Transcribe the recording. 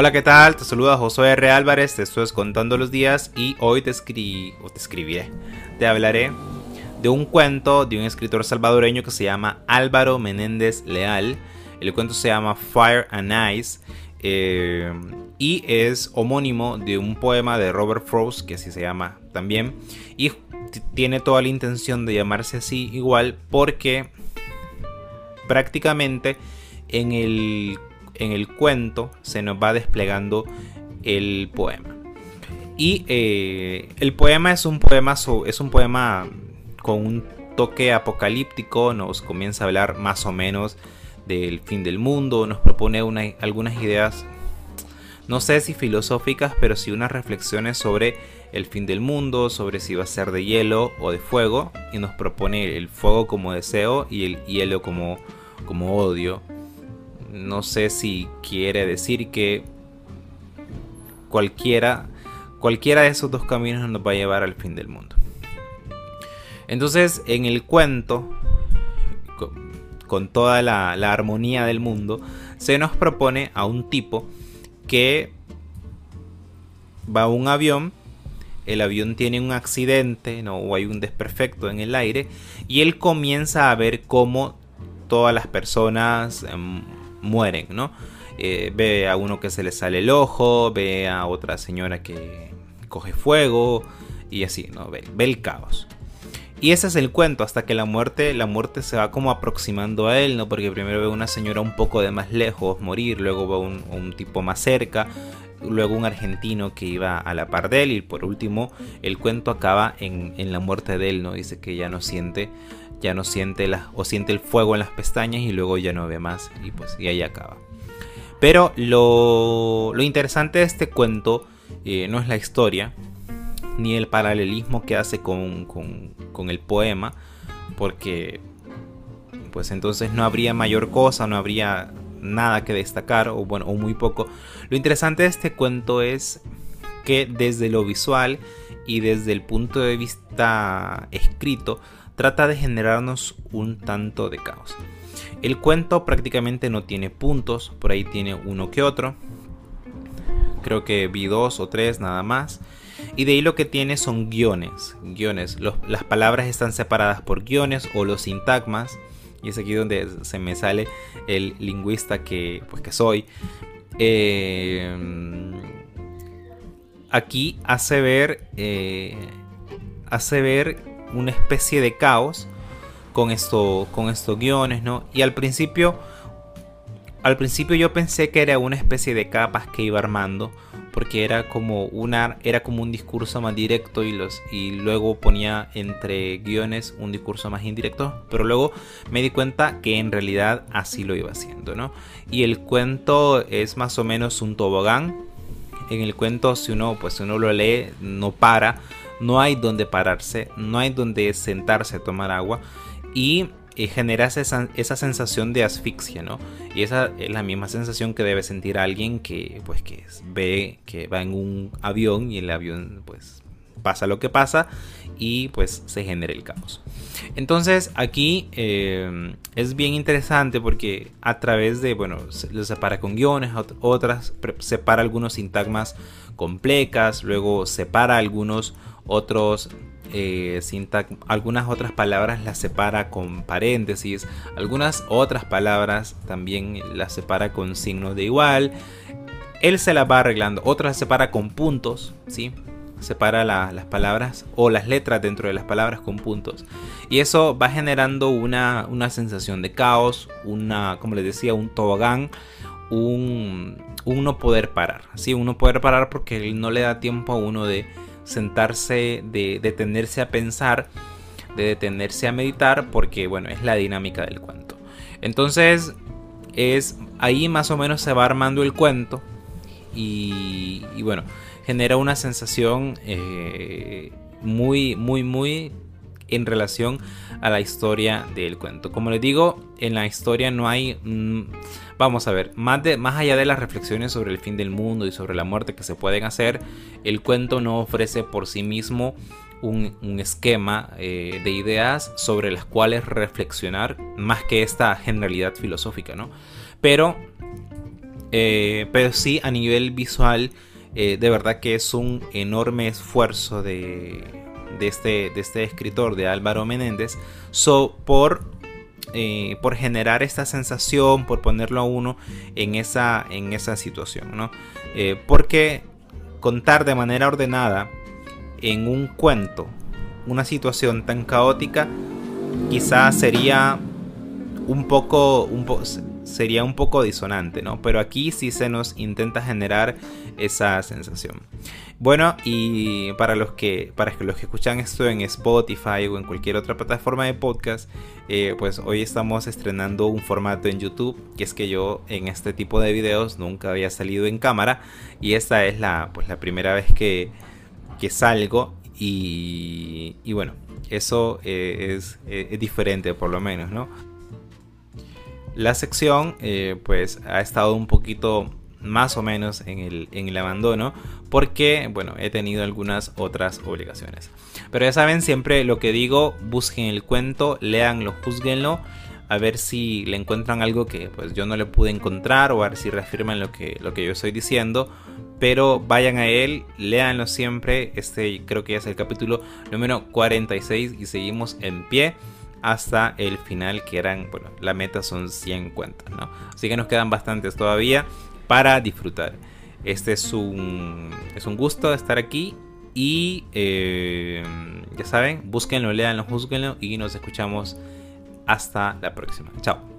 Hola, ¿qué tal? Te saluda Josué R. Álvarez, te estoy contando los días y hoy te, escri o te escribiré, te hablaré de un cuento de un escritor salvadoreño que se llama Álvaro Menéndez Leal. El cuento se llama Fire and Ice eh, y es homónimo de un poema de Robert Frost, que así se llama también, y tiene toda la intención de llamarse así igual porque prácticamente en el, en el cuento se nos va desplegando el poema. Y eh, el poema es un poema, es un poema con un toque apocalíptico, nos comienza a hablar más o menos del fin del mundo, nos propone algunas ideas, no sé si filosóficas, pero sí unas reflexiones sobre el fin del mundo, sobre si va a ser de hielo o de fuego, y nos propone el fuego como deseo y el hielo como, como odio. No sé si quiere decir que cualquiera, cualquiera de esos dos caminos nos va a llevar al fin del mundo. Entonces, en el cuento, con, toda la, armonía del mundo, se nos propone a un tipo que va a un avión, el avión tiene un accidente ¿no? o hay un desperfecto en el aire y él comienza a ver cómo todas las personas em, mueren, ¿no? Eh, ve a uno que se le sale el ojo, ve a otra señora que coge fuego y así, ¿no? Ve, ve el caos. Y ese es el cuento, hasta que la muerte, la muerte se va como aproximando a él, ¿no? Porque primero ve una señora un poco de más lejos morir, luego ve un, tipo más cerca, luego un argentino que iba a la par de él, y por último, el cuento acaba en, en la muerte de él, ¿no? Dice que ya no siente, ya no siente la, o siente el fuego en las pestañas y luego ya no ve más, y pues y ahí acaba. Pero lo, lo interesante de este cuento eh, no es la historia, ni el paralelismo que hace con, con, el poema, porque pues entonces no habría mayor cosa, no habría nada que destacar, o bueno, o muy poco. Lo interesante de este cuento es que desde lo visual y desde el punto de vista escrito, trata de generarnos un tanto de caos. El cuento prácticamente no tiene puntos, por ahí tiene uno que otro. Creo que vi dos o tres nada más. Y de ahí lo que tiene son guiones. guiones. las palabras están separadas por guiones o los sintagmas. Y es aquí donde se me sale el lingüista que, pues, que soy. Eh, aquí hace ver, eh, hace ver una especie de caos con, esto, con estos guiones, ¿no? Y al principio, al principio yo pensé que era una especie de capas que iba armando porque era como una era como un discurso más directo y los y luego ponía entre guiones un discurso más indirecto pero luego me di cuenta que en realidad así lo iba haciendo no y el cuento es más o menos un tobogán. En el cuento si uno pues si uno lo lee no para no hay donde pararse no hay donde sentarse a tomar agua. Y y generas esa, esa, sensación de asfixia, ¿no? Y esa es la misma sensación que debe sentir alguien que, pues, que ve que va en un avión y el avión, pues, pasa lo que pasa y, pues, se genera el caos. Entonces, aquí eh, es bien interesante porque a través de, bueno, lo separa con guiones, otras separa algunos sintagmas complejas, luego separa algunos otros eh, algunas otras palabras las separa con paréntesis, algunas otras palabras también las separa con signo de igual. Él se las va arreglando, otras las separa con puntos, ¿sí? Separa las palabras o las letras dentro de las palabras con puntos. Y eso va generando una, sensación de caos, una, como les decía, un tobogán, un, un no poder parar. ¿sí? Un poder parar porque no le da tiempo a uno de sentarse, de detenerse a pensar, de detenerse a meditar, porque bueno, es la dinámica del cuento. Entonces, es ahí más o menos se va armando el cuento y, bueno, genera una sensación eh, muy, muy, muy en relación a la historia del cuento. Como les digo, en la historia no hay... Mm, vamos a ver, más, de, más allá de las reflexiones sobre el fin del mundo y sobre la muerte que se pueden hacer, el cuento no ofrece por sí mismo un, esquema eh, de ideas sobre las cuales reflexionar más que esta generalidad filosófica, ¿no? Pero Eh, pero sí, a nivel visual, eh, de verdad que es un enorme esfuerzo de, este, de este escritor, de Álvaro Menéndez, por, eh, por generar esta sensación, por ponerlo a uno en esa, en esa situación. ¿no? porque contar de manera ordenada en un cuento una situación tan caótica quizás sería un poco, un sería un poco disonante, ¿no? Pero aquí sí se nos intenta generar esa sensación. Bueno, y para los que, para los que escuchan esto en Spotify o en cualquier otra plataforma de podcast, eh, pues hoy estamos estrenando un formato en YouTube, que es que yo en este tipo de videos nunca había salido en cámara y esta es la, pues la primera vez que, que salgo y, y bueno, eso eh, es, diferente por lo menos, ¿no? La sección eh, pues ha estado un poquito más o menos en el, en el abandono porque bueno he tenido algunas otras obligaciones pero ya saben siempre lo que digo busquen el cuento leanlo juzguenlo a ver si le encuentran algo que pues yo no le pude encontrar o a ver si reafirman lo que, lo que yo estoy diciendo. Pero vayan a él, léanlo siempre. Este creo que es el capítulo número 46 y seguimos en pie hasta el final que eran, bueno, la meta son 100 cuentas, ¿no? Así que nos quedan bastantes todavía para disfrutar. Este es un, es un gusto estar aquí y eh, ya saben, búsquenlo, leanlo, juzguenlo y nos escuchamos hasta la próxima. Chao.